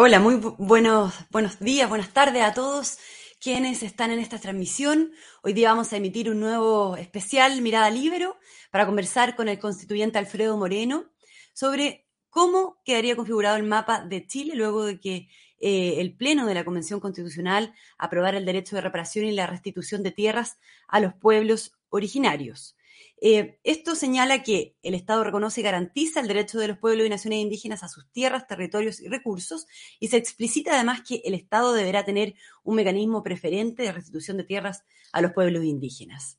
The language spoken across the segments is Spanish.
Hola, muy buenos, buenos días, buenas tardes a todos quienes están en esta transmisión. Hoy día vamos a emitir un nuevo especial Mirada Libero para conversar con el constituyente Alfredo Moreno sobre cómo quedaría configurado el mapa de Chile luego de que eh, el Pleno de la Convención Constitucional aprobara el derecho de reparación y la restitución de tierras a los pueblos originarios. Eh, esto señala que el Estado reconoce y garantiza el derecho de los pueblos y naciones indígenas a sus tierras, territorios y recursos, y se explicita además que el Estado deberá tener un mecanismo preferente de restitución de tierras a los pueblos indígenas.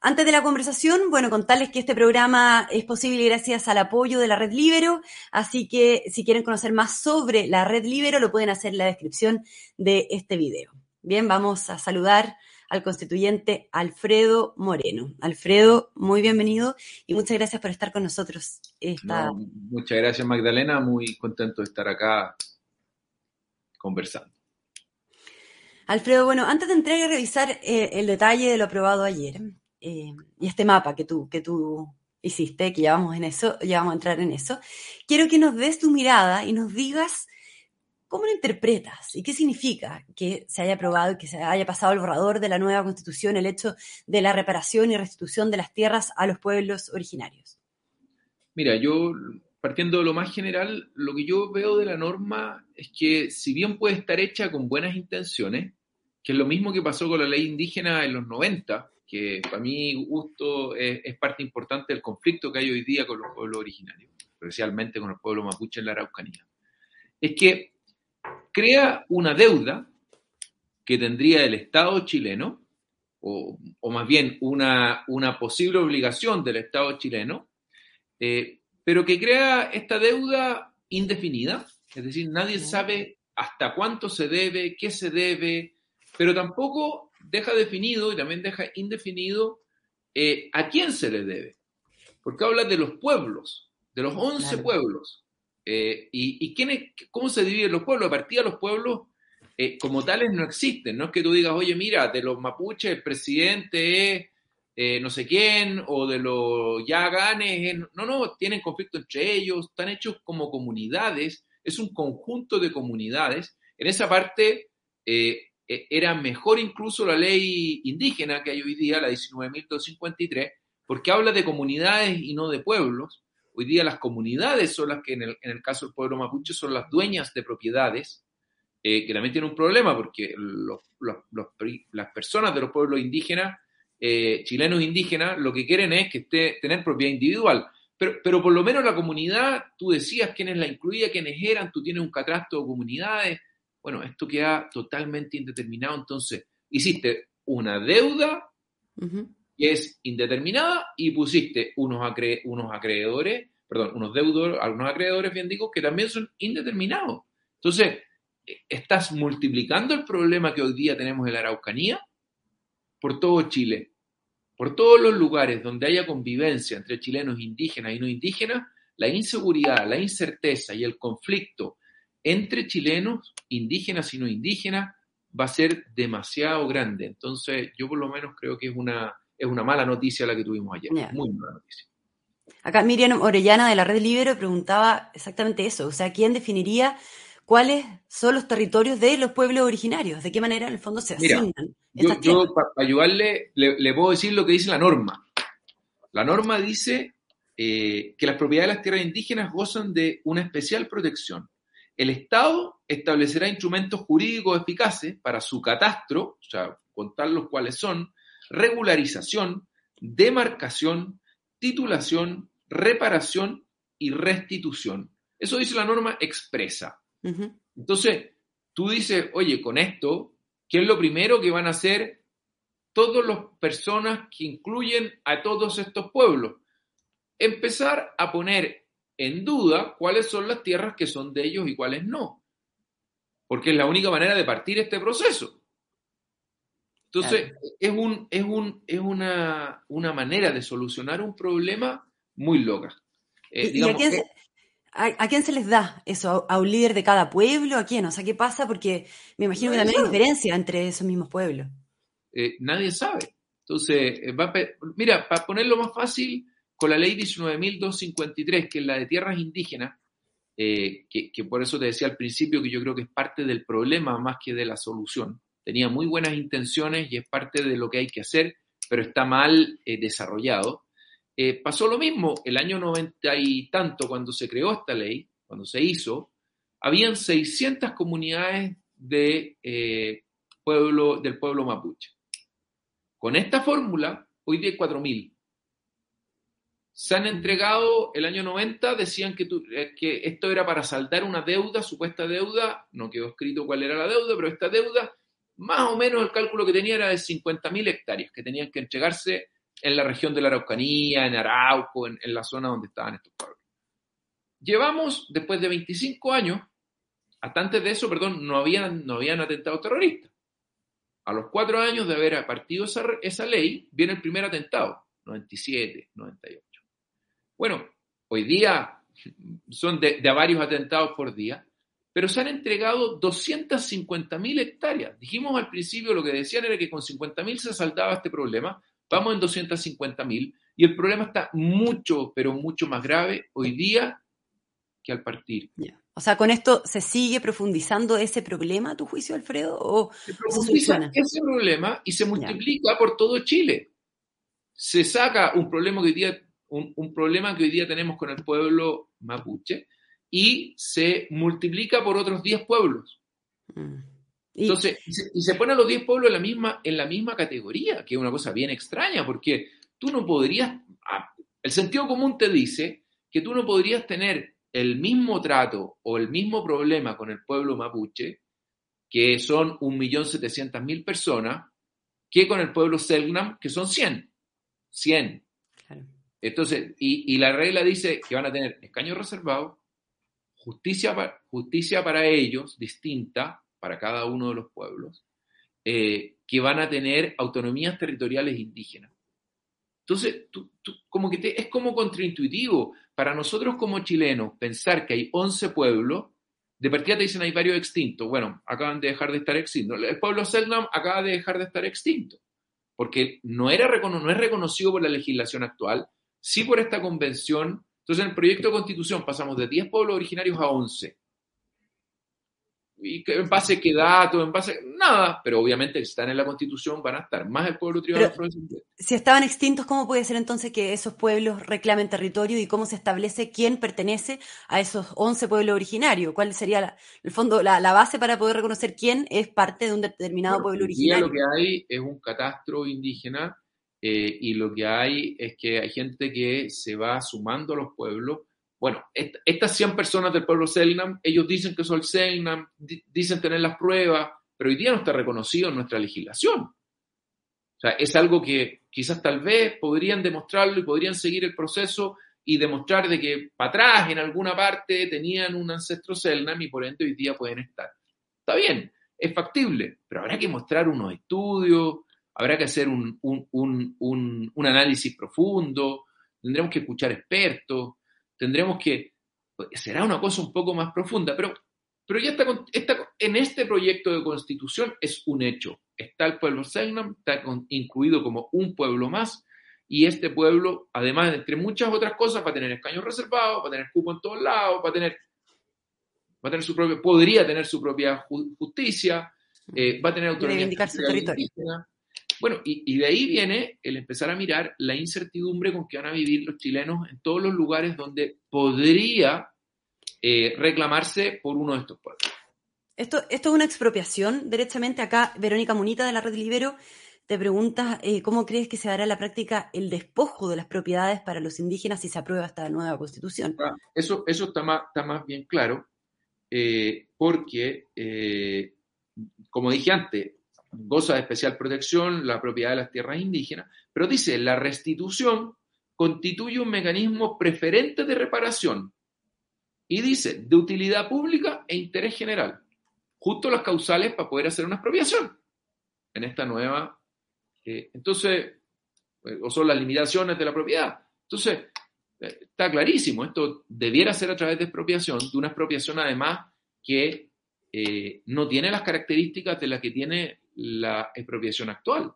Antes de la conversación, bueno, contarles que este programa es posible gracias al apoyo de la Red Libero, así que si quieren conocer más sobre la Red Libero, lo pueden hacer en la descripción de este video. Bien, vamos a saludar al constituyente Alfredo Moreno. Alfredo, muy bienvenido y muchas gracias por estar con nosotros. muchas gracias Magdalena, muy contento de estar acá conversando. Alfredo, bueno, antes de entrar a revisar eh, el detalle de lo aprobado ayer eh, y este mapa que tú, que tú hiciste, que ya vamos en eso, ya vamos a entrar en eso, quiero que nos des tu mirada y nos digas ¿Cómo lo interpretas y qué significa que se haya aprobado que se haya pasado el borrador de la nueva constitución el hecho de la reparación y restitución de las tierras a los pueblos originarios? Mira, yo partiendo de lo más general, lo que yo veo de la norma es que si bien puede estar hecha con buenas intenciones, que es lo mismo que pasó con la ley indígena en los 90, que para mi gusto es, es parte importante del conflicto que hay hoy día con los pueblos originarios, especialmente con el pueblo mapuche en la Araucanía, es que crea una deuda que tendría el Estado chileno, o, más bien una, una, posible obligación del Estado chileno, eh, pero que crea esta deuda indefinida, es decir, nadie sabe hasta cuánto se debe, qué se debe, pero tampoco deja definido y también deja indefinido eh, a quién se le debe, porque habla de los pueblos, de los 11 pueblos. Eh, y, cómo se dividen los pueblos? A partir de los pueblos eh, como tales no existen. No es que tú digas, oye, mira, de los mapuches el presidente es eh, no sé quién, o de los yaganes. No, no, tienen conflicto entre ellos, están hechos como comunidades, es un conjunto de comunidades. En esa parte e, era mejor incluso la ley indígena que hay hoy día, la 19.253, porque habla de comunidades y no de pueblos. Hoy día las comunidades son las que, en el, caso del pueblo mapuche, son las dueñas de propiedades, eh, que también tiene un problema porque las personas de los pueblos indígenas, eh, chilenos indígenas, lo que quieren es que esté, tener propiedad individual. Pero, pero por lo menos la comunidad, tú decías quiénes la incluía, quiénes eran, tú tienes un catastro de comunidades. Bueno, esto queda totalmente indeterminado. Entonces, hiciste una deuda que es indeterminada y pusiste unos, unos acreedores, perdón, unos deudores, algunos acreedores, bien digo, que también son indeterminados. Entonces, eh, estás multiplicando el problema que hoy día tenemos en la Araucanía por todo Chile, por todos los lugares donde haya convivencia entre chilenos indígenas y no indígenas, la inseguridad, la incerteza y el conflicto entre chilenos, indígenas y no indígenas va a ser demasiado grande. Entonces, yo por lo menos creo que es una, es una mala noticia la que tuvimos ayer. Muy mala noticia. Acá Miriam Orellana de la Red Libero preguntaba exactamente eso, o sea, ¿quién definiría cuáles son los territorios de los pueblos originarios? ¿De qué manera en el fondo se asignan? yo, para ayudarle le, puedo decir lo que dice la norma. La norma dice eh, que las propiedades de las tierras indígenas gozan de una especial protección. El Estado establecerá instrumentos jurídicos eficaces para su catastro, o sea, contar los cuáles son, regularización, demarcación, titulación, reparación y restitución. Eso dice la norma expresa. Entonces, tú dices, oye, con esto, ¿qué es lo primero que van a hacer todas las personas que incluyen a todos estos pueblos? Empezar a poner en duda cuáles son las tierras que son de ellos y cuáles no. Porque es la única manera de partir este proceso. Entonces, es, un, es, un, es una, manera de solucionar un problema muy loca. Eh, ¿Y, a, quién se, les da eso? ¿A un líder de cada pueblo? ¿A quién? O sea, ¿qué pasa? Porque me imagino que también hay diferencia entre esos mismos pueblos. Eh, nadie sabe. Entonces, eh, mira, para ponerlo más fácil, con la ley 19.253, que es la de tierras indígenas, que, que, por eso te decía al principio que yo creo que es parte del problema más que de la solución. Tenía muy buenas intenciones y es parte de lo que hay que hacer, pero está mal eh, desarrollado. Eh, pasó lo mismo el año 90 y tanto cuando se creó esta ley, cuando se hizo, habían 600 comunidades de, pueblo, del pueblo mapuche. Con esta fórmula, hoy día hay 4.000 se han entregado el año 90, decían que, eh, que, esto era para saldar una deuda, supuesta deuda, no quedó escrito cuál era la deuda, pero esta deuda, más o menos el cálculo que tenía era de 50.000 hectáreas que tenían que entregarse en la región de la Araucanía, en Arauco, en, la zona donde estaban estos pueblos. Llevamos, después de 25 años, hasta antes de eso, perdón, no habían, no habían atentado terroristas. A los cuatro años de haber partido esa, esa ley, viene el primer atentado, 97, 98. Bueno, hoy día son de, varios atentados por día, pero se han entregado 250.000 hectáreas. Dijimos al principio, lo que decían era que con 50.000 se saltaba este problema, vamos en 250.000 y el problema está mucho, pero mucho más grave hoy día que al partir. O sea, ¿con esto se sigue profundizando ese problema, a tu juicio, Alfredo? ¿O se profundiza ese problema y se multiplica por todo Chile. Se saca un problema que hoy día un, problema que hoy día tenemos con el pueblo mapuche y se multiplica por otros 10 pueblos. Mm. Entonces, y se, y ponen los 10 pueblos en la, misma, en la misma categoría, que es una cosa bien extraña, porque tú no podrías, el sentido común te dice que tú no podrías tener el mismo trato o el mismo problema con el pueblo mapuche, que son 1.700.000 personas, que con el pueblo Selknam, que son 100. 100. Entonces, y, la regla dice que van a tener escaños reservados, justicia, justicia para ellos, distinta para cada uno de los pueblos, eh, que van a tener autonomías territoriales indígenas. Entonces, como que es como contraintuitivo. Para nosotros como chilenos, pensar que hay 11 pueblos, de partida te dicen hay varios extintos. Bueno, acaban de dejar de estar extintos. El pueblo Selknam acaba de dejar de estar extinto, porque no, era, no es reconocido por la legislación actual, sí por esta convención. Entonces, en el proyecto de constitución pasamos de 10 pueblos originarios a 11. ¿Y en base a qué datos? En base nada, pero obviamente si están en la constitución van a estar más el pueblo tribal. Si estaban extintos, ¿cómo puede ser entonces que esos pueblos reclamen territorio y cómo se establece quién pertenece a esos 11 pueblos originarios? ¿Cuál sería, el fondo, la, base para poder reconocer quién es parte de un determinado pueblo originario? lo que hay es un catastro indígena eh, y lo que hay es que hay gente que se va sumando a los pueblos. Bueno, estas 100 personas del pueblo Selnam, ellos dicen que son el Selnam, dicen tener las pruebas, pero hoy día no está reconocido en nuestra legislación. O sea, es algo que quizás tal vez podrían demostrarlo y podrían seguir el proceso y demostrar de que para atrás, en alguna parte, tenían un ancestro Selnam y por ende hoy día pueden estar. Está bien, es factible, pero habrá que mostrar unos estudios, habrá que hacer un, análisis profundo, tendremos que escuchar expertos, tendremos que, será una cosa un poco más profunda, pero, pero ya está, en este proyecto de constitución es un hecho. Está el pueblo Selnam, está incluido como un pueblo más, y este pueblo, además de entre muchas otras cosas, va a tener escaños reservados, va a tener cupo en todos lados, va a tener, va a tener su propia, podría tener su propia justicia, eh, va a tener autonomía. su territorio. Bueno, y, de ahí viene el empezar a mirar la incertidumbre con que van a vivir los chilenos en todos los lugares donde podría eh, reclamarse por uno de estos pueblos. Esto, esto es una expropiación, derechamente. Acá, Verónica Munita de la Red Libero te pregunta eh, cómo crees que se dará en la práctica el despojo de las propiedades para los indígenas si se aprueba esta nueva constitución. Ah, eso, eso está, más, está más bien claro, eh, porque, como dije antes, goza de especial protección la propiedad de las tierras indígenas, pero dice, la restitución constituye un mecanismo preferente de reparación y dice, de utilidad pública e interés general, justo las causales para poder hacer una expropiación en esta nueva. Eh, entonces, eh, o son las limitaciones de la propiedad. Entonces, eh, está clarísimo, esto debiera ser a través de expropiación, de una expropiación además que no tiene las características de las que tiene la expropiación actual.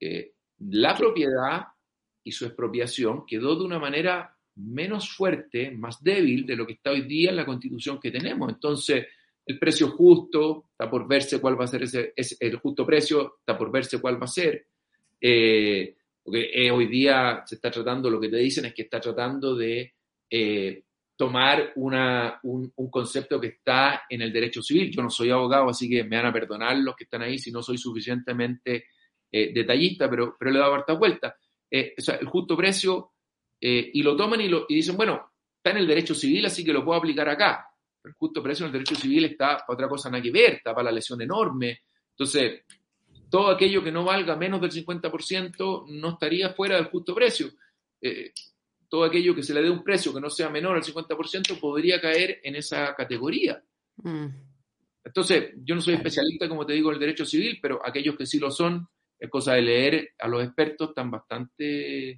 Eh, la propiedad y su expropiación quedó de una manera menos fuerte, más débil de lo que está hoy día en la constitución que tenemos. Entonces, el precio justo, está por verse cuál va a ser ese, el justo precio, está por verse cuál va a ser. Eh, porque hoy día se está tratando, lo que te dicen es que está tratando de eh, tomar una, un, concepto que está en el derecho civil. Yo no soy abogado, así que me van a perdonar los que están ahí si no soy suficientemente eh, detallista, pero, pero le he dado harta vuelta. o sea, el justo precio, y lo toman y, lo, y dicen, bueno, está en el derecho civil, así que lo puedo aplicar acá el justo precio en el derecho civil está para otra cosa nada que ver, está para la lesión enorme. Entonces, todo aquello que no valga menos del 50% no estaría fuera del justo precio. Eh, todo aquello que se le dé un precio que no sea menor al 50% podría caer en esa categoría. Mm. Entonces, yo no soy especialista, como te digo, en el derecho civil, pero aquellos que sí lo son, es cosa de leer a los expertos, están bastante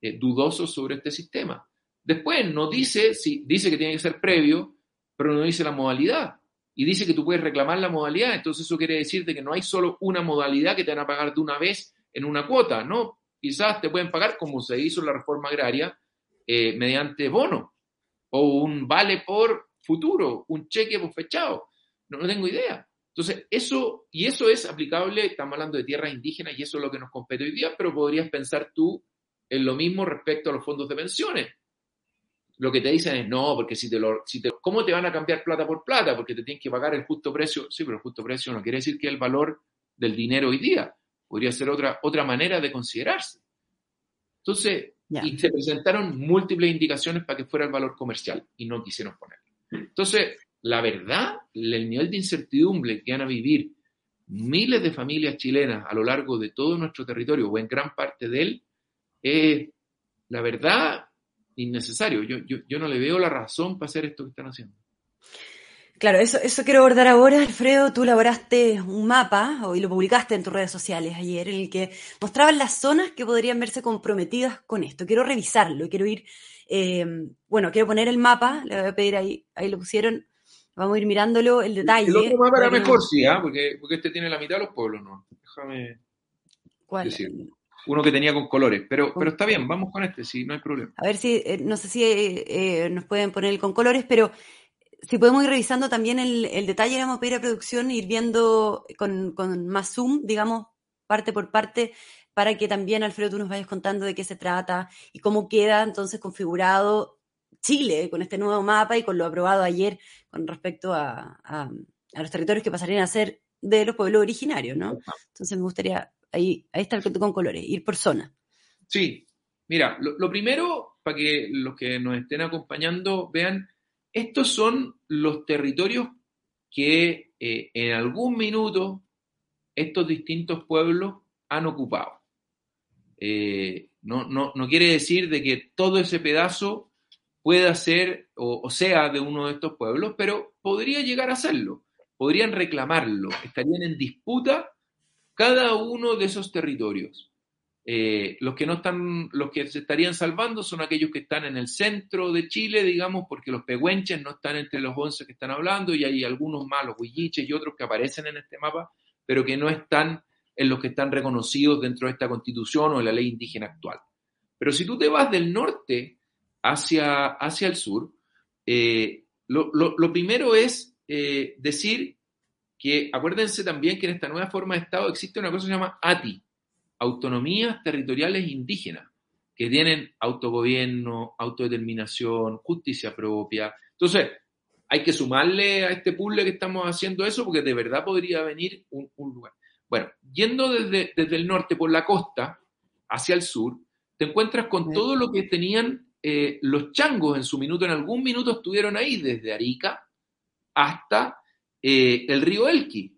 eh, dudosos sobre este sistema. Después, no dice, si dice que tiene que ser previo, pero no dice la modalidad. Y dice que tú puedes reclamar la modalidad, entonces eso quiere decirte que no hay solo una modalidad que te van a pagar de una vez en una cuota, ¿no? Quizás te pueden pagar como se hizo en la reforma agraria, eh, mediante bono, o un vale por futuro, un cheque por fechado. No, tengo idea. Entonces, eso, y eso es aplicable, estamos hablando de tierras indígenas y eso es lo que nos compete hoy día, pero podrías pensar tú en lo mismo respecto a los fondos de pensiones lo que te dicen es no, porque si te lo, si te, ¿cómo te van a cambiar plata por plata? Porque te tienen que pagar el justo precio. Sí, pero el justo precio no quiere decir que el valor del dinero hoy día. Podría ser otra, otra manera de considerarse. Entonces, y se presentaron múltiples indicaciones para que fuera el valor comercial y no quisieron ponerlo. Entonces, la verdad, el nivel de incertidumbre que van a vivir miles de familias chilenas a lo largo de todo nuestro territorio o en gran parte de él, es, la verdad, innecesario. Yo, yo, yo no le veo la razón para hacer esto que están haciendo. Claro, eso, eso quiero abordar ahora, Alfredo. Tú elaboraste un mapa y lo publicaste en tus redes sociales ayer, en el que mostraban las zonas que podrían verse comprometidas con esto. Quiero revisarlo, quiero ir, eh, bueno, quiero poner el mapa, le voy a pedir ahí, ahí lo pusieron, vamos a ir mirándolo, el detalle. El otro mapa era mejor, sí, ¿ah? porque, porque este tiene la mitad de los pueblos, ¿no? Déjame ¿Cuál? uno que tenía con colores, pero, pero está bien, vamos con este, sí, no hay problema. A ver si, eh, no sé si eh, eh, nos pueden poner el con colores, pero si podemos ir revisando también el, el detalle, vamos a pedir a producción, ir viendo con, con, más zoom, digamos, parte por parte, para que también, Alfredo, tú nos vayas contando de qué se trata y cómo queda entonces configurado Chile con este nuevo mapa y con lo aprobado ayer con respecto a, a, a los territorios que pasarían a ser de los pueblos originarios, ¿no? Entonces me gustaría Ahí, está el con colores, ir por zona. Sí, mira, lo, primero, para que los que nos estén acompañando vean, estos son los territorios que eh, en algún minuto estos distintos pueblos han ocupado. Eh, no, no, quiere decir de que todo ese pedazo pueda ser o, sea de uno de estos pueblos, pero podría llegar a serlo, podrían reclamarlo, estarían en disputa cada uno de esos territorios. Eh, los que no están, los que se estarían salvando son aquellos que están en el centro de Chile, digamos, porque los pehuenches no están entre los 11 que están hablando y hay algunos más, los huilliches y otros que aparecen en este mapa, pero que no están en los que están reconocidos dentro de esta constitución o en la ley indígena actual. Pero si tú te vas del norte hacia, hacia el sur, eh, lo, primero es eh, decir que acuérdense también que en esta nueva forma de Estado existe una cosa que se llama ATI, Autonomías Territoriales Indígenas, que tienen autogobierno, autodeterminación, justicia propia. Entonces, hay que sumarle a este puzzle que estamos haciendo eso porque de verdad podría venir un, lugar. Bueno, yendo desde, desde, el norte por la costa hacia el sur, te encuentras con todo lo que tenían eh, los changos en su minuto, en algún minuto estuvieron ahí, desde Arica hasta eh, el río Elqui.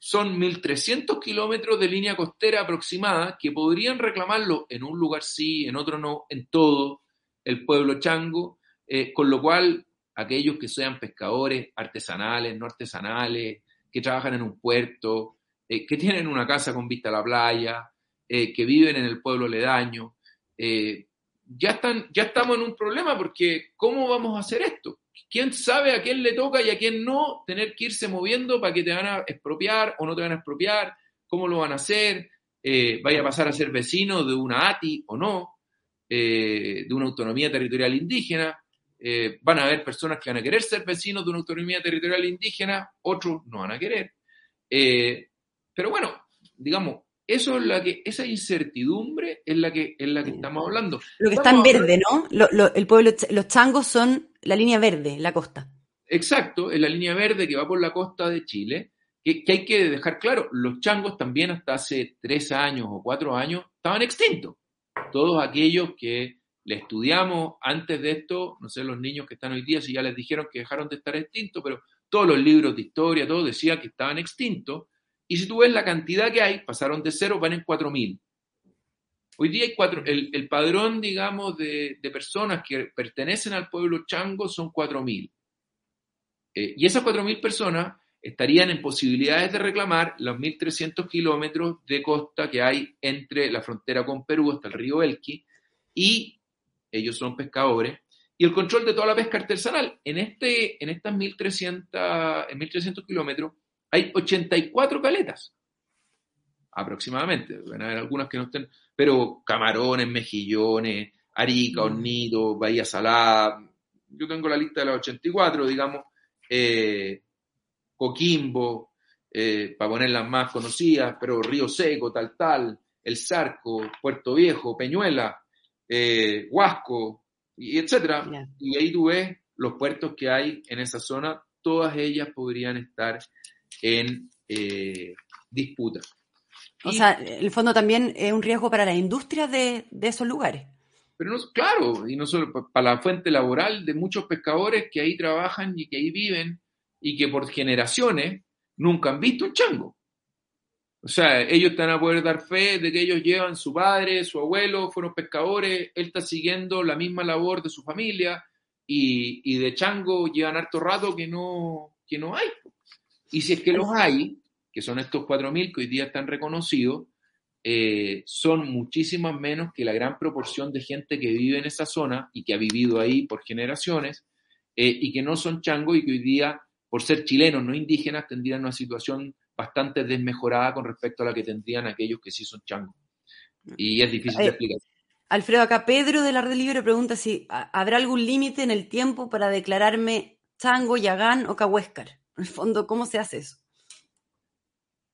Son 1.300 kilómetros de línea costera aproximada que podrían reclamarlo en un lugar sí, en otro no, en todo el pueblo chango, eh, con lo cual aquellos que sean pescadores artesanales, no artesanales, que trabajan en un puerto, eh, que tienen una casa con vista a la playa, que viven en el pueblo aledaño, ya, están, ya estamos en un problema porque ¿cómo vamos a hacer esto? ¿Quién sabe a quién le toca y a quién no tener que irse moviendo para que te van a expropiar o no te van a expropiar? ¿Cómo lo van a hacer? Eh, ¿Vaya a pasar a ser vecino de una ATI o no? eh, de una autonomía territorial indígena, eh, van a haber personas que van a querer ser vecinos de una autonomía territorial indígena, otros no van a querer. Eh, pero bueno, digamos, eso es la que, esa incertidumbre es la que, es la que estamos hablando. Lo que está en verde, ¿no? el pueblo, los changos son la línea verde, la costa. Exacto, es la línea verde que va por la costa de Chile, que, que hay que dejar claro, los changos también hasta hace tres años o cuatro años estaban extintos. Todos aquellos que le estudiamos antes de esto, no sé, los niños que están hoy día, si ya les dijeron que dejaron de estar extintos, pero todos los libros de historia, todo decía que estaban extintos. Y si tú ves la cantidad que hay, pasaron de cero, van en 4.000. Hoy día hay cuatro, el, padrón, digamos, de, personas que pertenecen al pueblo chango son 4.000. Eh, y esas 4.000 personas estarían en posibilidades de reclamar los 1.300 kilómetros de costa que hay entre la frontera con Perú hasta el río Elqui y ellos son pescadores, y el control de toda la pesca artesanal. En, este, en estas 1.300, en 1300 kilómetros hay 84 caletas, aproximadamente. Van a haber algunas que no estén, pero camarones, mejillones, Arica, mm. Hornito, Bahía Salada, yo tengo la lista de las 84, digamos, eh, Coquimbo, eh, para poner las más conocidas, pero Río Seco, tal, tal, El Zarco, Puerto Viejo, Peñuela, eh, Huasco, y etcétera. Y ahí tú ves los puertos que hay en esa zona, todas ellas podrían estar en eh, disputa. O sea, el fondo también es un riesgo para la industria de, esos lugares. Pero no, claro, y no solo para la fuente laboral de muchos pescadores que ahí trabajan y que ahí viven y que por generaciones nunca han visto un chango. O sea, ellos están a poder dar fe de que ellos llevan su padre, su abuelo, fueron pescadores, él está siguiendo la misma labor de su familia y, de chango llevan harto rato que no, que no hay. Y si es que los hay, que son estos 4.000 que hoy día están reconocidos, eh, son muchísimas menos que la gran proporción de gente que vive en esa zona y que ha vivido ahí por generaciones eh, y que no son changos y que hoy día, por ser chilenos, no indígenas, tendrían una situación bastante desmejorada con respecto a la que tendrían aquellos que sí son changos. Y es difícil de explicar. Alfredo, acá Pedro de la Red Libre pregunta si habrá algún límite en el tiempo para declararme chango, yagán o cahuéscar. En el fondo, ¿cómo se hace eso?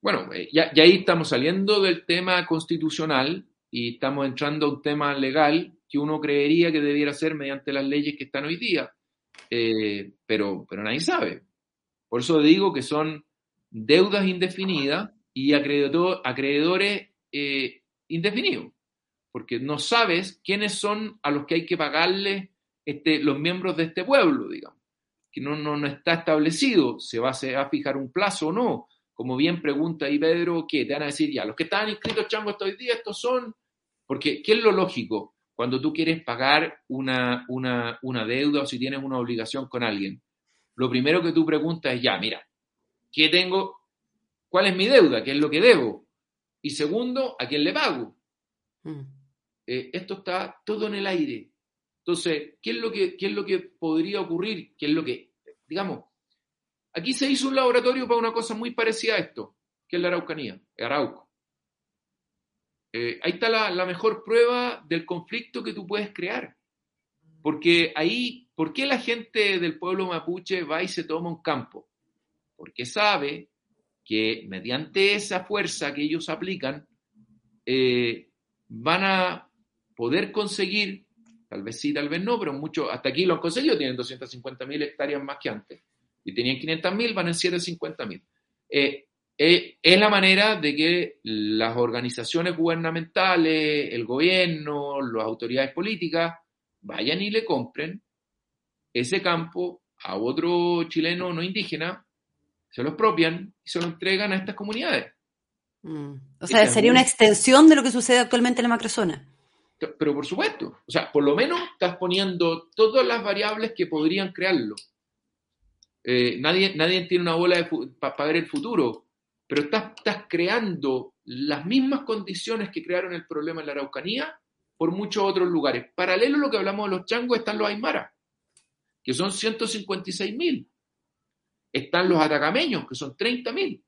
Bueno, eh, ya, ahí estamos saliendo del tema constitucional y estamos entrando a un tema legal que uno creería que debiera ser mediante las leyes que están hoy día, eh, pero, pero nadie sabe. Por eso digo que son deudas indefinidas y acreedores eh, indefinidos, porque no sabes quiénes son a los que hay que pagarle este, los miembros de este pueblo, digamos, que no, no, está establecido, se va, a fijar un plazo o no. Como bien pregunta ahí Pedro, ¿qué? Te van a decir ya, los que estaban inscritos chango hasta hoy día, estos son, porque ¿qué es lo lógico? Cuando tú quieres pagar una, una, una deuda o si tienes una obligación con alguien, lo primero que tú preguntas es, ya, mira, ¿Qué tengo? ¿Cuál es mi deuda? ¿Qué es lo que debo? Y segundo, ¿a quién le pago? Mm. Eh, esto está todo en el aire. Entonces, ¿qué es, lo que, ¿qué es lo que podría ocurrir? ¿Qué es lo que, digamos, aquí se hizo un laboratorio para una cosa muy parecida a esto, que es la Araucanía, Arauco. Eh, ahí está la, la, mejor prueba del conflicto que tú puedes crear. Porque ahí, ¿por qué la gente del pueblo mapuche va y se toma un campo? porque sabe que mediante esa fuerza que ellos aplican, eh, van a poder conseguir, tal vez sí, tal vez no, pero mucho, hasta aquí lo han conseguido, tienen 250 mil hectáreas más que antes, y tenían 500 mil, van en 750 mil. Eh, eh, es la manera de que las organizaciones gubernamentales, el gobierno, las autoridades políticas, vayan y le compren ese campo a otro chileno no indígena se lo expropian y se lo entregan a estas comunidades. Mm. O sea, sería una extensión de lo que sucede actualmente en la macrozona. Pero por supuesto, o sea, por lo menos estás poniendo todas las variables que podrían crearlo. Eh, nadie, nadie tiene una bola para ver el futuro, pero estás, estás creando las mismas condiciones que crearon el problema en la Araucanía por muchos otros lugares. Paralelo a lo que hablamos de los changos están los Aymara, que son 156 mil están los atacameños, que son 30.000,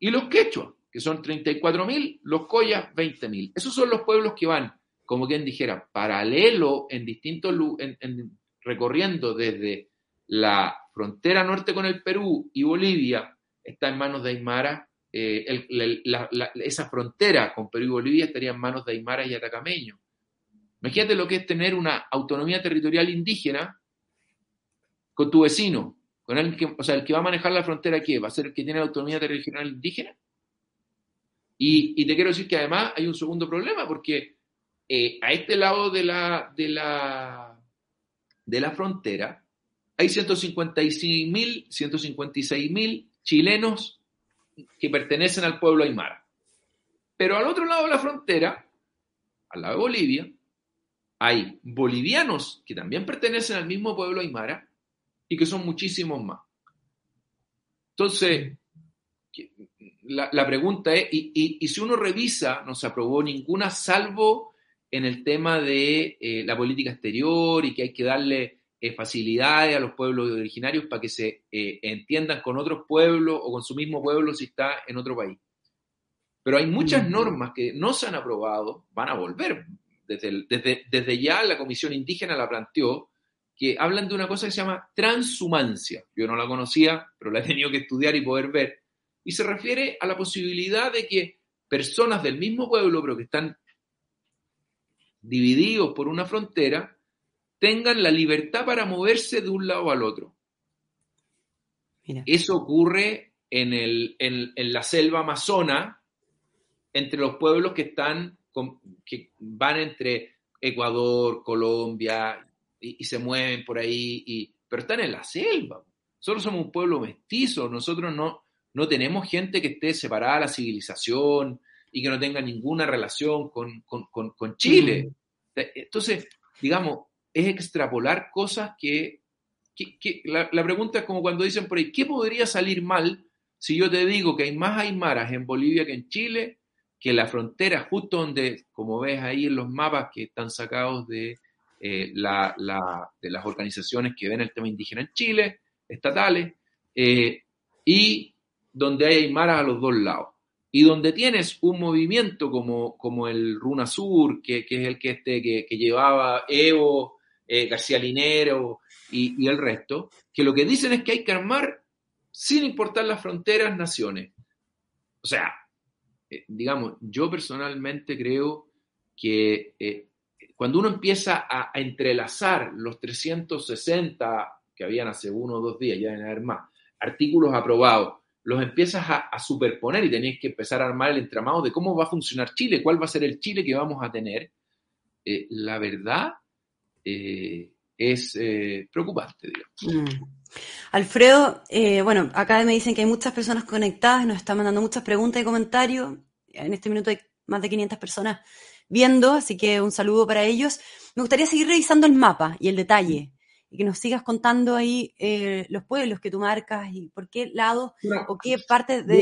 y los quechuas, que son 34.000, los coyas, 20.000. Esos son los pueblos que van como quien dijera, paralelo en distintos, en, recorriendo desde la frontera norte con el Perú y Bolivia, está en manos de Aymara, eh, esa frontera con Perú y Bolivia estaría en manos de Aymara y Atacameño. Imagínate lo que es tener una autonomía territorial indígena con tu vecino, con el que, o sea, el que va a manejar la frontera, ¿qué? ¿Va a ser el que tiene la autonomía territorial indígena? Y, te quiero decir que además hay un segundo problema, porque eh, a este lado de la, de la, de la frontera hay 156.000 156 chilenos que pertenecen al pueblo aymara. Pero al otro lado de la frontera, al lado de Bolivia, hay bolivianos que también pertenecen al mismo pueblo aymara y que son muchísimos más. Entonces, la, pregunta es, y, si uno revisa, no se aprobó ninguna salvo en el tema de eh, la política exterior y que hay que darle eh, facilidades a los pueblos originarios para que se eh, entiendan con otros pueblos o con su mismo pueblo si está en otro país. Pero hay muchas normas que no se han aprobado, van a volver. Desde, desde, desde ya la Comisión Indígena la planteó, que hablan de una cosa que se llama transhumancia. Yo no la conocía, pero la he tenido que estudiar y poder ver. Y se refiere a la posibilidad de que personas del mismo pueblo, pero que están divididos por una frontera, tengan la libertad para moverse de un lado al otro. Eso ocurre en, el, en, la selva amazona, entre los pueblos que están, que van entre Ecuador, Colombia, y, se mueven por ahí, y, pero están en la selva. Nosotros somos un pueblo mestizo, nosotros no, no tenemos gente que esté separada de la civilización y que no tenga ninguna relación con, con Chile. Mm. Entonces, digamos, es extrapolar cosas que, la, pregunta es como cuando dicen por ahí, ¿qué podría salir mal si yo te digo que hay más aymaras en Bolivia que en Chile, que la frontera justo donde, como ves ahí en los mapas que están sacados de, eh, la, de las organizaciones que ven el tema indígena en Chile, estatales, eh, y donde hay aymaras a los dos lados y donde tienes un movimiento como, como el Runa Sur, que, que es el que, este, que, llevaba Evo eh, García Linero y, el resto, que lo que dicen es que hay que armar sin importar las fronteras, naciones. O sea, eh, digamos, yo personalmente creo que eh, cuando uno empieza a, entrelazar los 360 que habían hace uno o dos días, ya deben haber más, artículos aprobados, los empiezas a, superponer y tenéis que empezar a armar el entramado de cómo va a funcionar Chile, cuál va a ser el Chile que vamos a tener. la verdad eh, es eh, preocupante, digamos. Mm. Alfredo, eh, bueno, acá me dicen que hay muchas personas conectadas, nos están mandando muchas preguntas y comentarios. En este minuto hay más de 500 personas viendo, así que un saludo para ellos. Me gustaría seguir revisando el mapa y el detalle y que nos sigas contando ahí los pueblos que tú marcas y por qué lado o qué parte de...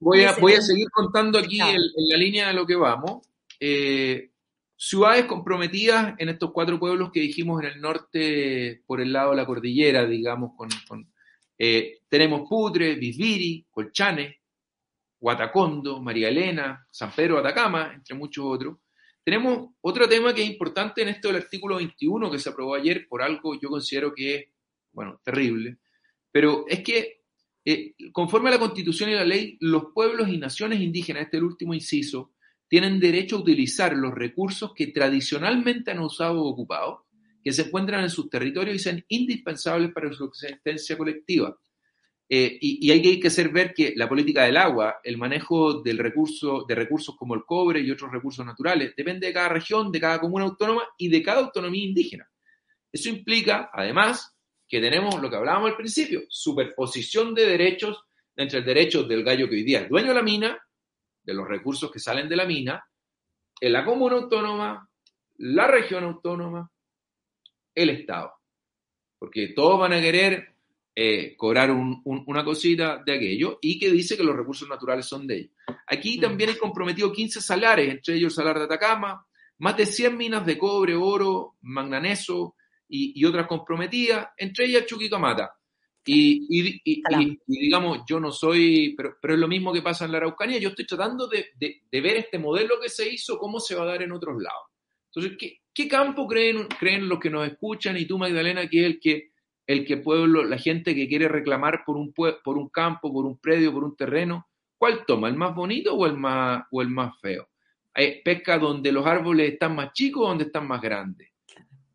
Voy a, voy a, seguir contando aquí en, la línea de lo que vamos. Eh, ciudades comprometidas en estos cuatro pueblos que dijimos en el norte, por el lado de la cordillera, digamos, con, eh, tenemos Putre, Bisbiri, Colchane, Guatacondo, María Elena, San Pedro Atacama, entre muchos otros. Tenemos otro tema que es importante en esto del artículo 21 que se aprobó ayer por algo yo considero que es, bueno, terrible, pero es que eh, conforme a la constitución y la ley, los pueblos y naciones indígenas, este es el último inciso, tienen derecho a utilizar los recursos que tradicionalmente han usado o ocupado, que se encuentran en sus territorios y sean indispensables para su existencia colectiva. Eh, y, hay que hacer ver que la política del agua, el manejo del recurso, de recursos como el cobre y otros recursos naturales, depende de cada región, de cada comuna autónoma y de cada autonomía indígena. Eso implica, además, que tenemos lo que hablábamos al principio, superposición de derechos entre el derecho del gallo que hoy día es dueño de la mina de los recursos que salen de la mina en la comuna autónoma, la región autónoma, el Estado. Porque todos van a querer eh, cobrar una cosita de aquello y que dice que los recursos naturales son de ellos. Aquí mm. también hay comprometido 15 salares, entre ellos el salar de Atacama, más de 100 minas de cobre, oro, magnaneso y, otras comprometidas, entre ellas Chuquicamata. Y, digamos, yo no soy, pero, pero, es lo mismo que pasa en la Araucanía, yo estoy tratando de, ver este modelo que se hizo, cómo se va a dar en otros lados. Entonces, ¿qué, campo creen, creen los que nos escuchan y tú, Magdalena, que es el que, el que pueblo, la gente que quiere reclamar por un, por un campo, por un predio, por un terreno, ¿cuál toma? ¿El más bonito o el más, o el más feo? Hay pesca donde los árboles están más chicos o donde están más grandes.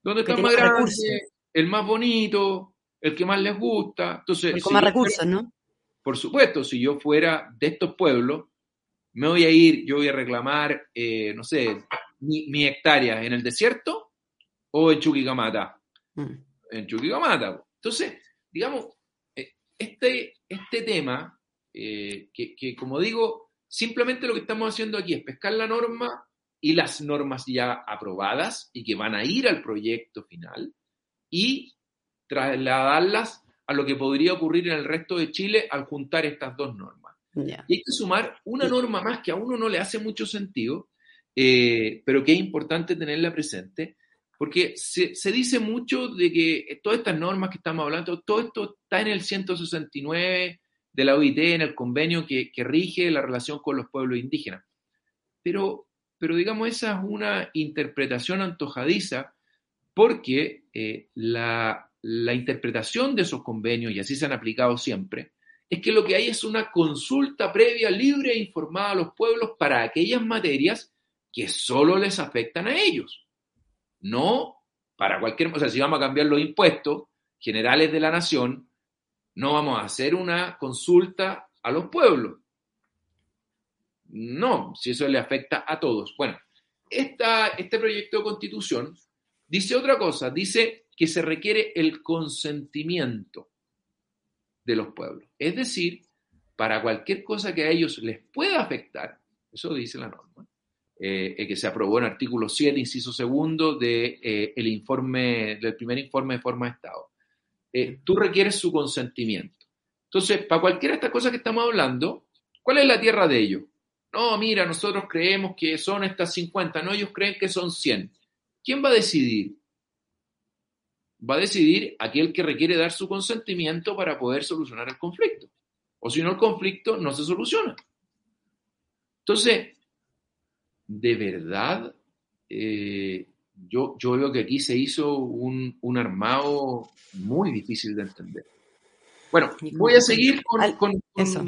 Donde están más grandes, el más bonito, el que más les gusta. Entonces, con más recursos, ¿no? Por supuesto, si yo fuera de estos pueblos, me voy a ir, yo voy a reclamar, eh, no sé, mi, hectárea en el desierto o en Chuquicamata. Mm. En Chuquicamata. Entonces, digamos, eh, este, este tema, eh, que, que como digo, simplemente lo que estamos haciendo aquí es pescar la norma y las normas ya aprobadas y que van a ir al proyecto final y trasladarlas a lo que podría ocurrir en el resto de Chile al juntar estas dos normas. Y hay que sumar una norma más que a uno no le hace mucho sentido, eh, pero que es importante tenerla presente, porque se, dice mucho de que todas estas normas que estamos hablando, todo esto está en el 169 de la OIT, en el convenio que, rige la relación con los pueblos indígenas. Pero, pero digamos, esa es una interpretación antojadiza porque eh, la, la interpretación de esos convenios, y así se han aplicado siempre, es que lo que hay es una consulta previa, libre e informada a los pueblos para aquellas materias que solo les afectan a ellos. No para cualquier, o sea, si vamos a cambiar los impuestos generales de la nación, no vamos a hacer una consulta a los pueblos. No, si eso le afecta a todos. Bueno, esta, este proyecto de constitución dice otra cosa, dice que se requiere el consentimiento de los pueblos. Es decir, para cualquier cosa que a ellos les pueda afectar, eso dice la norma, eh, que se aprobó en artículo 7, inciso segundo de, eh, informe, del primer informe de forma de Estado. Eh, tú requieres su consentimiento. Entonces, para cualquiera de estas cosas que estamos hablando, ¿cuál es la tierra de ellos? No, mira, nosotros creemos que son estas 50, no, ellos creen que son 100. ¿Quién va a decidir? va a decidir aquel que requiere dar su consentimiento para poder solucionar el conflicto. O si no, el conflicto no se soluciona. Entonces, de verdad, eh, yo, yo veo que aquí se hizo un, armado muy difícil de entender. Bueno, voy a seguir con... eso.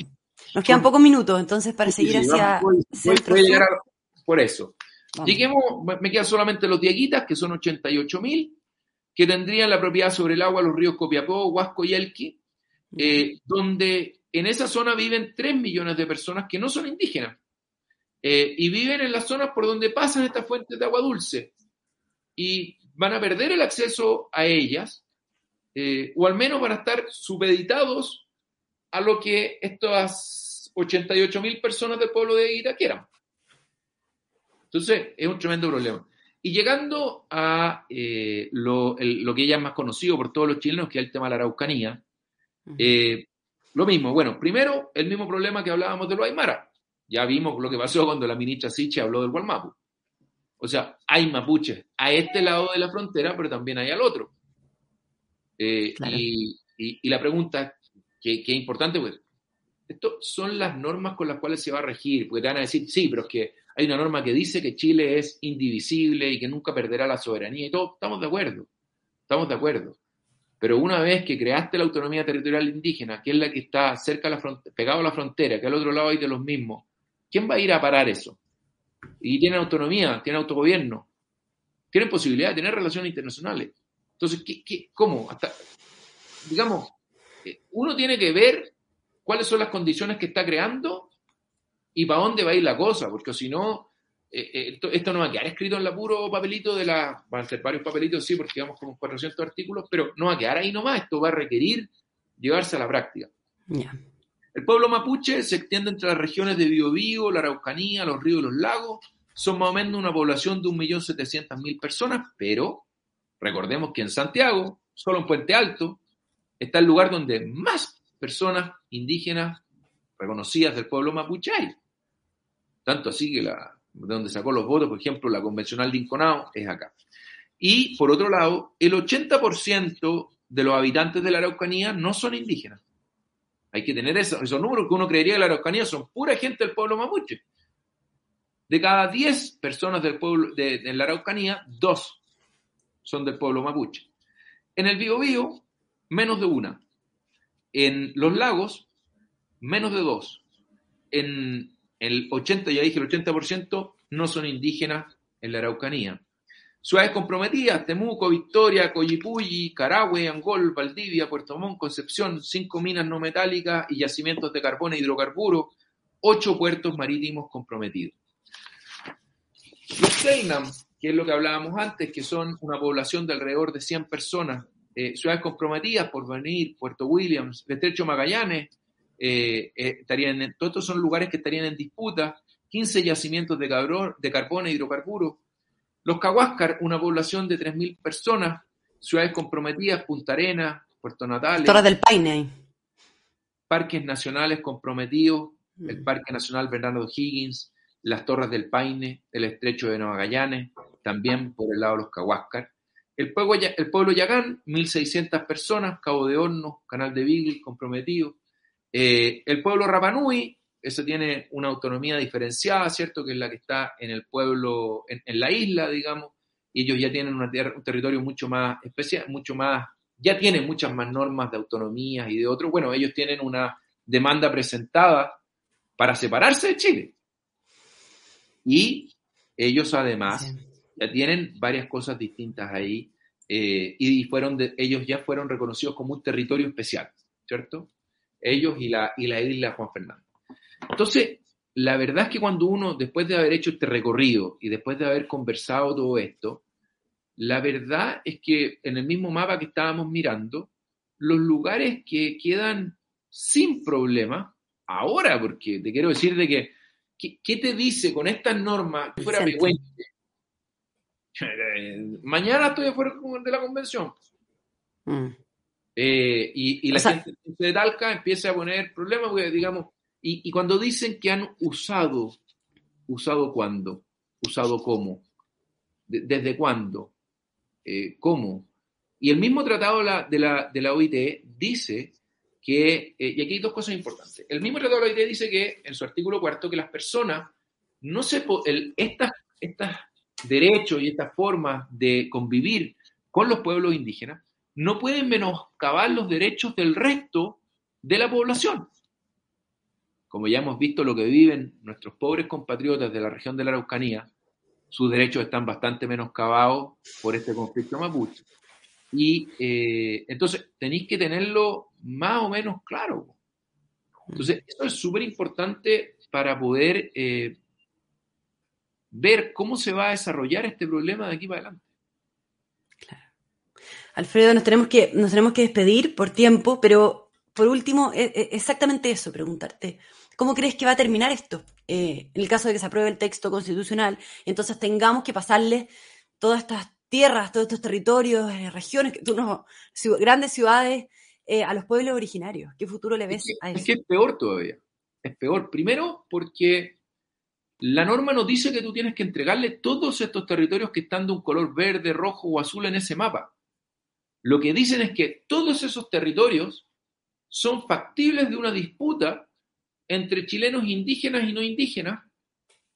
Nos quedan pocos minutos, entonces, para seguir hacia... Voy, voy, a llegar por eso. Lleguemos, me quedan solamente los dieguitas, que son 88 mil que tendrían la propiedad sobre el agua los ríos Copiapó, Huasco y Elqui, eh, donde en esa zona viven 3 millones de personas que no son indígenas eh, y viven en las zonas por donde pasan estas fuentes de agua dulce y van a perder el acceso a ellas eh, o al menos van a estar supeditados a lo que estas 88 mil personas del pueblo de Ita quieran. Entonces, es un tremendo problema. Y llegando a eh, lo, que ya es más conocido por todos los chilenos, que es el tema de la Araucanía, eh, lo mismo, bueno, primero el mismo problema que hablábamos de los Aymara. Ya vimos lo que pasó cuando la ministra Siche habló del Gualmapu. O sea, hay mapuches a este lado de la frontera, pero también hay al otro. Eh, y, la pregunta que, es importante, pues, estas son las normas con las cuales se va a regir, porque te van a decir, sí, pero es que hay una norma que dice que Chile es indivisible y que nunca perderá la soberanía y todo. Estamos de acuerdo. Estamos de acuerdo. Pero una vez que creaste la autonomía territorial indígena, que es la que está cerca de la frontera, pegado a la frontera, que al otro lado hay de los mismos, ¿quién va a ir a parar eso? Y tienen autonomía, tienen autogobierno, tienen posibilidad de tener relaciones internacionales. Entonces, ¿qué, cómo digamos, eh, uno tiene que ver cuáles son las condiciones que está creando y para dónde va a ir la cosa, porque si no, eh, eh, esto, no va a quedar escrito en la puro papelito de la. Van a ser varios papelitos, sí, porque vamos con 400 artículos, pero no va a quedar ahí nomás, esto va a requerir llevarse a la práctica. El pueblo mapuche se extiende entre las regiones de Biobío, la Araucanía, los ríos y los lagos. Son más o menos una población de 1.700.000 personas, pero recordemos que en Santiago, solo en Puente Alto, está el lugar donde más personas indígenas reconocidas del pueblo mapuche hay. Tanto así que la, de donde sacó los votos, por ejemplo, la convencional de Inconao es acá. Y por otro lado, el 80% de los habitantes de la Araucanía no son indígenas. Hay que tener eso, esos números que uno creería que la Araucanía son pura gente del pueblo mapuche. De cada 10 personas del pueblo de, la Araucanía, dos son del pueblo mapuche. En el Biobío, menos de una. En los lagos, menos de dos. En el 80, ya dije, el 80% no son indígenas en la Araucanía. Ciudades comprometidas, Temuco, Victoria, Coyipulli, Carahue, Angol, Valdivia, Puerto Montt, Concepción, cinco minas no metálicas y yacimientos de carbón e hidrocarburos, ocho puertos marítimos comprometidos. Los Selnam, que es lo que hablábamos antes, que son una población de alrededor de 100 personas, eh, ciudades comprometidas por venir, Puerto Williams, el Estrecho Magallanes, eh, eh, estarían todos estos son lugares que estarían en disputa, 15 yacimientos de, de carbón e hidrocarburos, los Cahuáscar, una población de 3.000 personas, ciudades comprometidas, Punta Arenas, Puerto Natales. Torres del Paine. Parques nacionales comprometidos, el mm. Parque Nacional Bernardo Higgins, las Torres del Paine, el Estrecho de Nueva Magallanes, también por el lado de los Cahuáscar. El pueblo, el pueblo Yagán, 1.600 personas, Cabo de Hornos, Canal de Beagle, comprometido. Eh, el pueblo Rapanui, eso tiene una autonomía diferenciada, ¿cierto? Que es la que está en el pueblo, en, la isla, digamos, y ellos ya tienen un territorio mucho más especial, mucho más, ya tienen muchas más normas de autonomía y de otros. Bueno, ellos tienen una demanda presentada para separarse de Chile. Y ellos además ya tienen varias cosas distintas ahí eh, y fueron ellos ya fueron reconocidos como un territorio especial, ¿cierto? Ellos y la, y la isla Juan Fernando. Entonces, la verdad es que cuando uno, después de haber hecho este recorrido y después de haber conversado todo esto, la verdad es que en el mismo mapa que estábamos mirando, los lugares que quedan sin problema, ahora, porque te quiero decir de que, ¿qué, te dice con estas normas? fuera Mañana estoy afuera de la convención. Mm. Eh, y, la gente de Talca empieza a poner problemas, porque digamos, y, cuando dicen que han usado, ¿usado cuándo? ¿Usado cómo? ¿Desde cuándo? Eh, ¿Cómo? Y el mismo tratado de la, OIT dice que, eh, y aquí hay dos cosas importantes, el mismo tratado de la OIT dice que en su artículo cuarto que las personas no se, el, estas, estas derechos y estas formas de convivir con los pueblos indígenas no pueden menoscabar los derechos del resto de la población como ya hemos visto lo que viven nuestros pobres compatriotas de la región de la Araucanía, sus derechos están bastante menoscabados por este conflicto mapuche. Y eh, entonces tenéis que tenerlo más o menos claro. Entonces, eso es súper importante para poder eh, ver cómo se va a desarrollar este problema de aquí para adelante. Claro. Alfredo, nos tenemos que, nos tenemos que despedir por tiempo, pero por último, e, e, exactamente eso, preguntarte. ¿Cómo crees que va a terminar esto? Eh, en el caso de que se apruebe el texto constitucional, entonces tengamos que pasarle todas estas tierras, todos estos territorios, eh, regiones, grandes ciudades eh, a los pueblos originarios. ¿Qué futuro le ves a eso? Es que es peor todavía. Es peor. Primero porque la norma nos dice que tú tienes que entregarle todos estos territorios que están de un color verde, rojo o azul en ese mapa. Lo que dicen es que todos esos territorios son factibles de una disputa entre chilenos indígenas y no indígenas,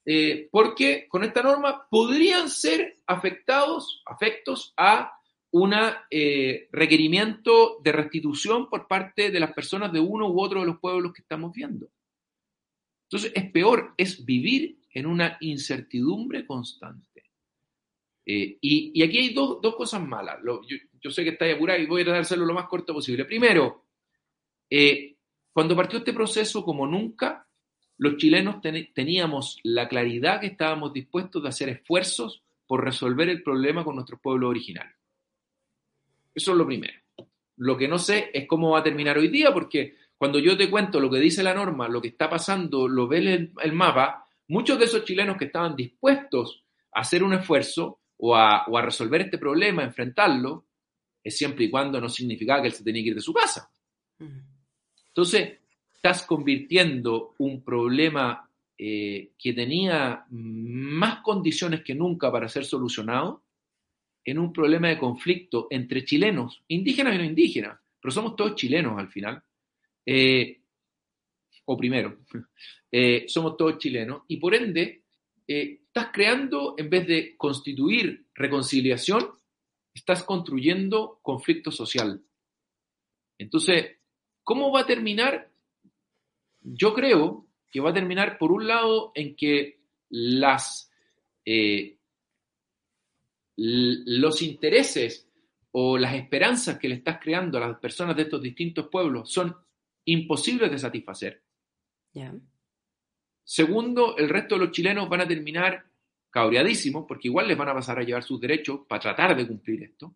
eh, porque con esta norma podrían ser afectados, afectos a un eh, requerimiento de restitución por parte de las personas de uno u otro de los pueblos que estamos viendo. Entonces, es peor, es vivir en una incertidumbre constante. Eh, y, aquí hay dos, cosas malas. yo, sé que estáis apurado y voy a tratar de hacerlo lo más corto posible. Primero, cuando partió este proceso, como nunca, los chilenos teníamos la claridad que estábamos dispuestos de hacer esfuerzos por resolver el problema con nuestro pueblo original. Eso es lo primero. Lo que no sé es cómo va a terminar hoy día, porque cuando yo te cuento lo que dice la norma, lo que está pasando, lo ve el, el mapa, muchos de esos chilenos que estaban dispuestos a hacer un esfuerzo o a, resolver este problema, enfrentarlo, es siempre y cuando no significaba que él se tenía que ir de su casa. Entonces, estás convirtiendo un problema eh, que tenía más condiciones que nunca para ser solucionado en un problema de conflicto entre chilenos, indígenas y no indígenas, pero somos todos chilenos al final. Eh, o primero, eh, somos todos chilenos, y por ende, eh, estás creando, en vez de constituir reconciliación, estás construyendo conflicto social. Entonces, ¿cómo va a terminar? Yo creo que va a terminar, por un lado, en que las, eh, los intereses o las esperanzas que le estás creando a las personas de estos distintos pueblos son imposibles de satisfacer. Segundo, el resto de los chilenos van a terminar cabreadísimos porque igual les van a pasar a llevar sus derechos para tratar de cumplir esto.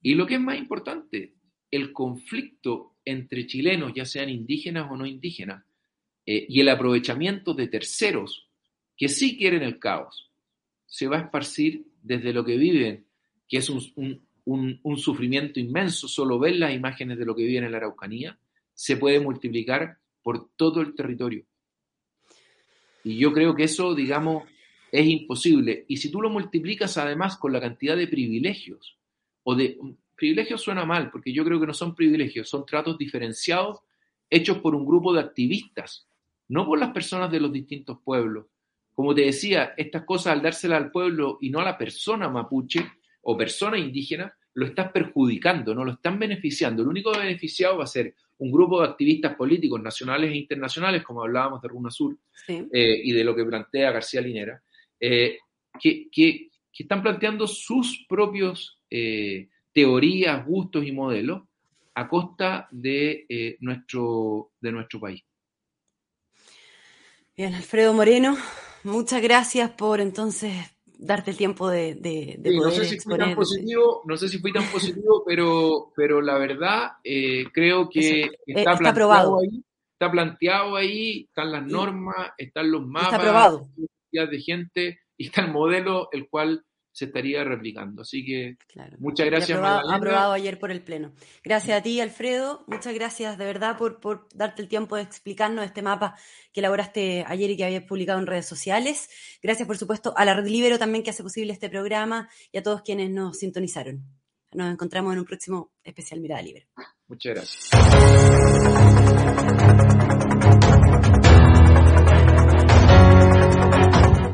Y lo que es más importante, el conflicto entre chilenos, ya sean indígenas o no indígenas, eh, y el aprovechamiento de terceros que sí quieren el caos, se va a esparcir desde lo que viven, que es un, un sufrimiento inmenso, solo ver las imágenes de lo que viven en la Araucanía, se puede multiplicar por todo el territorio. Y yo creo que eso, digamos, es imposible. Y si tú lo multiplicas además con la cantidad de privilegios, o de... Privilegios suena mal, porque yo creo que no son privilegios, son tratos diferenciados hechos por un grupo de activistas, no por las personas de los distintos pueblos. Como te decía, estas cosas al dárselas al pueblo y no a la persona mapuche o persona indígena, lo estás perjudicando, no lo están beneficiando. El único beneficiado va a ser un grupo de activistas políticos nacionales e internacionales, como hablábamos de Runa Sur eh, y de lo que plantea García Linera, eh, que, que, están planteando sus propios eh, teorías, gustos y modelos a costa de, nuestro, de nuestro país. Bien, Alfredo Moreno, muchas gracias por entonces darte el tiempo de, de, poder no sé si fui tan positivo, no sé si fui tan positivo, pero, pero la verdad eh, creo que eh, está, planteado ahí, está planteado ahí, están las normas, están los mapas, está aprobado. de gente y está el modelo el cual se estaría replicando. Así que muchas gracias. Aprobado, aprobado, ayer por el Pleno. Gracias a ti, Alfredo. Muchas gracias de verdad por, por darte el tiempo de explicarnos este mapa que elaboraste ayer y que habías publicado en redes sociales. Gracias, por supuesto, a la Red Libero también que hace posible este programa y a todos quienes nos sintonizaron. Nos encontramos en un próximo especial Mirada Libre. Muchas gracias.